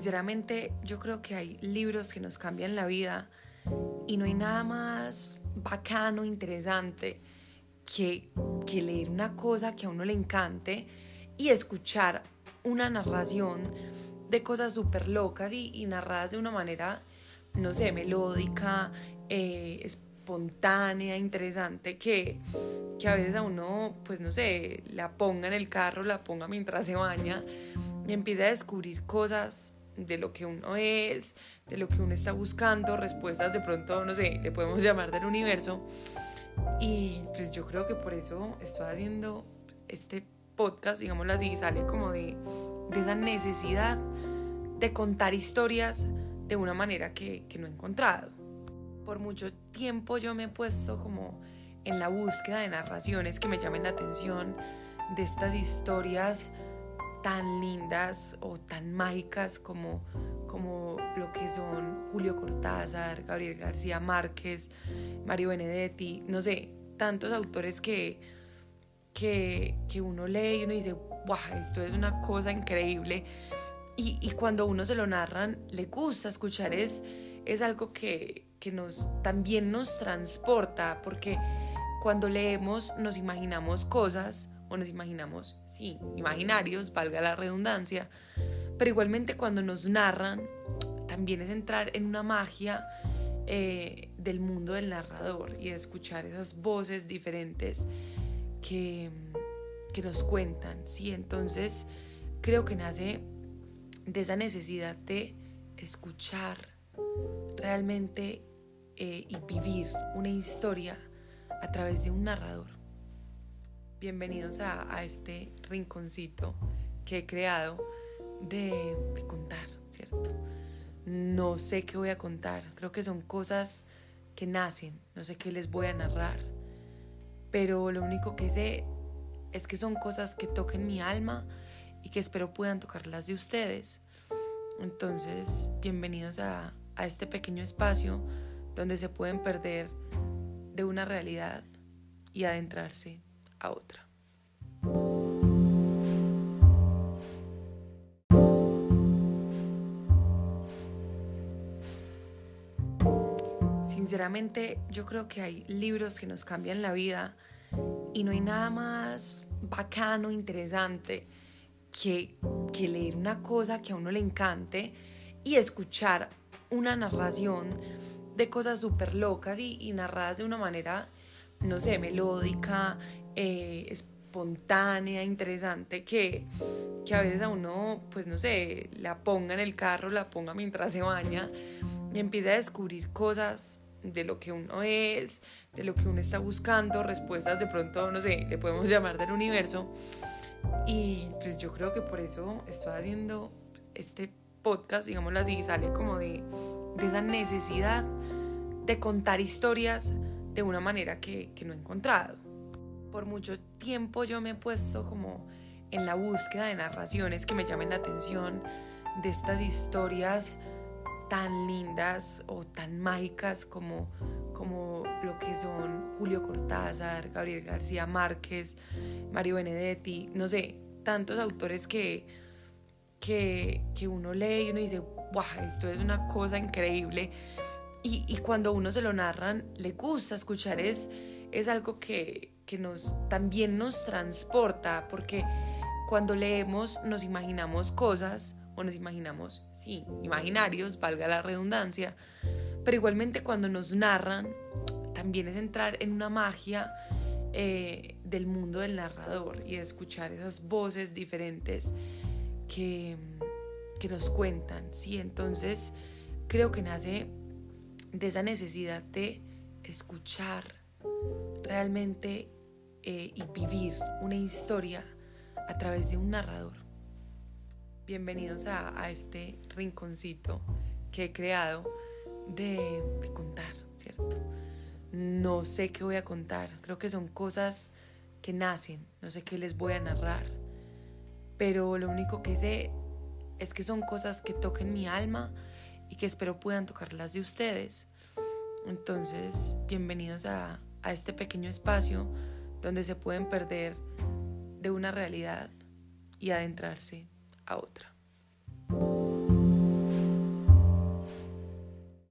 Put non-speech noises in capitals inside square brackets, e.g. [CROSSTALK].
Sinceramente, yo creo que hay libros que nos cambian la vida y no hay nada más bacano, interesante que, que leer una cosa que a uno le encante y escuchar una narración de cosas súper locas y, narradas de una manera, no sé, melódica, eh, espontánea, interesante, que, que a veces a uno, pues no sé, la ponga en el carro, la ponga mientras se baña y empieza a descubrir cosas de lo que uno es, de lo que uno está buscando, respuestas de pronto, no sé, le podemos [LAUGHS] llamar del universo. Y pues yo creo que por eso estoy haciendo este podcast, digámoslo así, sale como de, de esa necesidad de contar historias de una manera que, que no he encontrado. Por mucho tiempo yo me he puesto como en la búsqueda de narraciones que me llamen la atención, de estas historias tan lindas o tan mágicas como, como lo que son Julio Cortázar, Gabriel García Márquez, Mario Benedetti, no sé, tantos autores que, que, que uno lee y uno dice, wow, esto es una cosa increíble. Y, y, cuando uno se lo narran, le gusta escuchar, es, es algo que, que nos, también nos transporta, porque cuando leemos nos imaginamos cosas o nos imaginamos, sí, imaginarios, valga la redundancia, pero igualmente cuando nos narran, también es entrar en una magia eh, del mundo del narrador y escuchar esas voces diferentes que, que nos cuentan, sí, entonces creo que nace de esa necesidad de escuchar realmente eh, y vivir una historia a través de un narrador. Bienvenidos a, este rinconcito que he creado de, contar, ¿cierto? No sé qué voy a contar, creo que son cosas que nacen, no sé qué les voy a narrar, pero lo único que sé es que son cosas que toquen mi alma y que espero puedan tocar las de ustedes. Entonces, bienvenidos a, a este pequeño espacio donde se pueden perder de una realidad y adentrarse a otra. Sinceramente, yo creo que hay libros que nos cambian la vida y no hay nada más bacano, interesante que, que leer una cosa que a uno le encante y escuchar una narración de cosas súper locas y, narradas de una manera, no sé, melódica, eh, espontánea, interesante, que, que a veces a uno, pues no sé, la ponga en el carro, la ponga mientras se baña y empieza a descubrir cosas de lo que uno es, de lo que uno está buscando, respuestas de pronto, no sé, le podemos [LAUGHS] llamar del universo. Y pues yo creo que por eso estoy haciendo este podcast, digámoslo así, sale como de de esa necesidad de contar historias de una manera que, que no he encontrado. Por mucho tiempo yo me he puesto como en la búsqueda de narraciones que me llamen la atención, de estas historias tan lindas o tan mágicas como, como lo que son Julio Cortázar, Gabriel García Márquez, Mario Benedetti, no sé, tantos autores que, que, que uno lee y uno dice, wow, esto es una cosa increíble. Y, y, cuando uno se lo narran, le gusta escuchar, es, es algo que, que nos, también nos transporta, porque cuando leemos nos imaginamos cosas, o nos imaginamos, sí, imaginarios, valga la redundancia, pero igualmente cuando nos narran, también es entrar en una magia eh, del mundo del narrador y escuchar esas voces diferentes que que nos cuentan, ¿sí? Entonces creo que nace de esa necesidad de escuchar realmente eh, y vivir una historia a través de un narrador. Bienvenidos a, este rinconcito que he creado de, contar, ¿cierto? No sé qué voy a contar, creo que son cosas que nacen, no sé qué les voy a narrar, pero lo único que sé es que son cosas que toquen mi alma y que espero puedan tocar las de ustedes. Entonces, bienvenidos a este pequeño espacio donde se pueden perder de una realidad y adentrarse a otra.